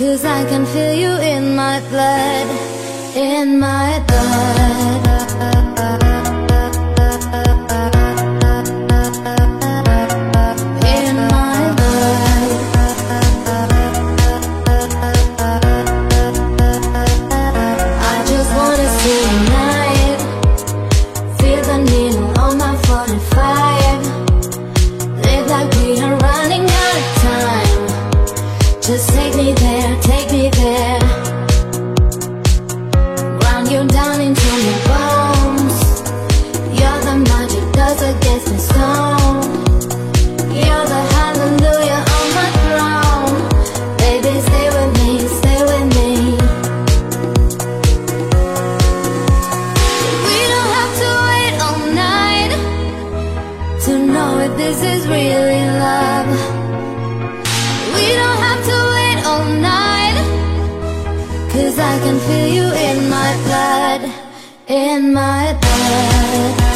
Cause I can feel you in my blood, in my blood. This is really love. We don't have to wait all night, cause I can feel you in my blood, in my blood.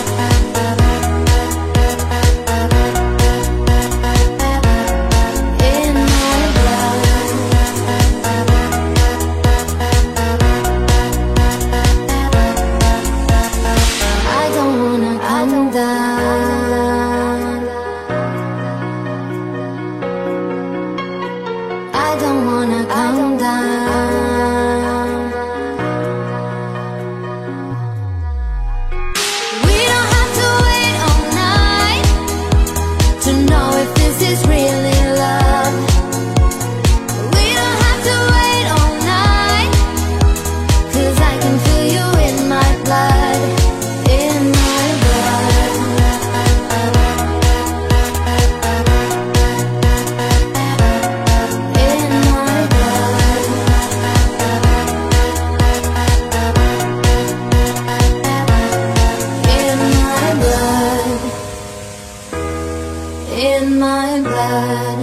In my blood.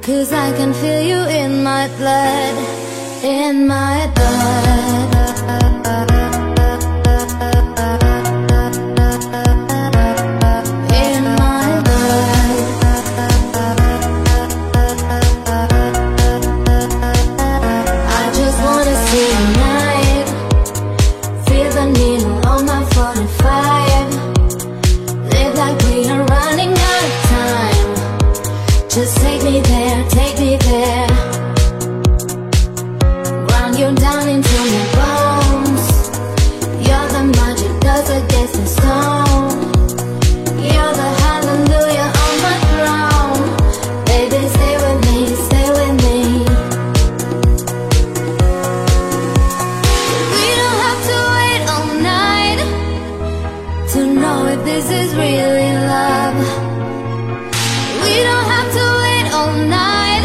Cause I can feel you in my blood, in my blood. Just take me there, take me there. Run you down into my bones. You're the magic dust against the stone. You're the hallelujah on my throne. Baby, stay with me, stay with me. We don't have to wait all night to know if this is really love. All night.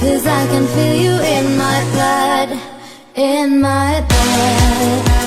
Cause I can feel you in my blood, in my blood.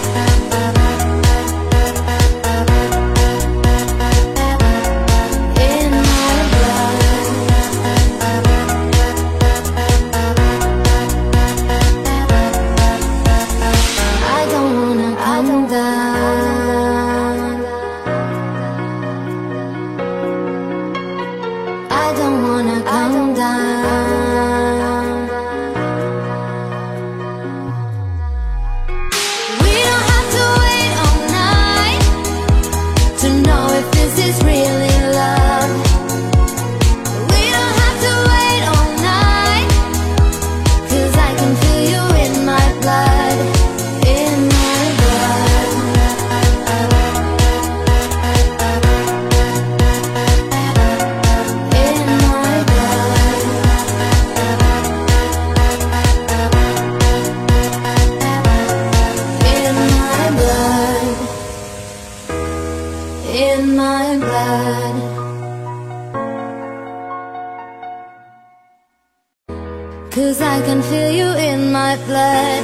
Cause I can feel you in my blood,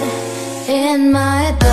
in my blood.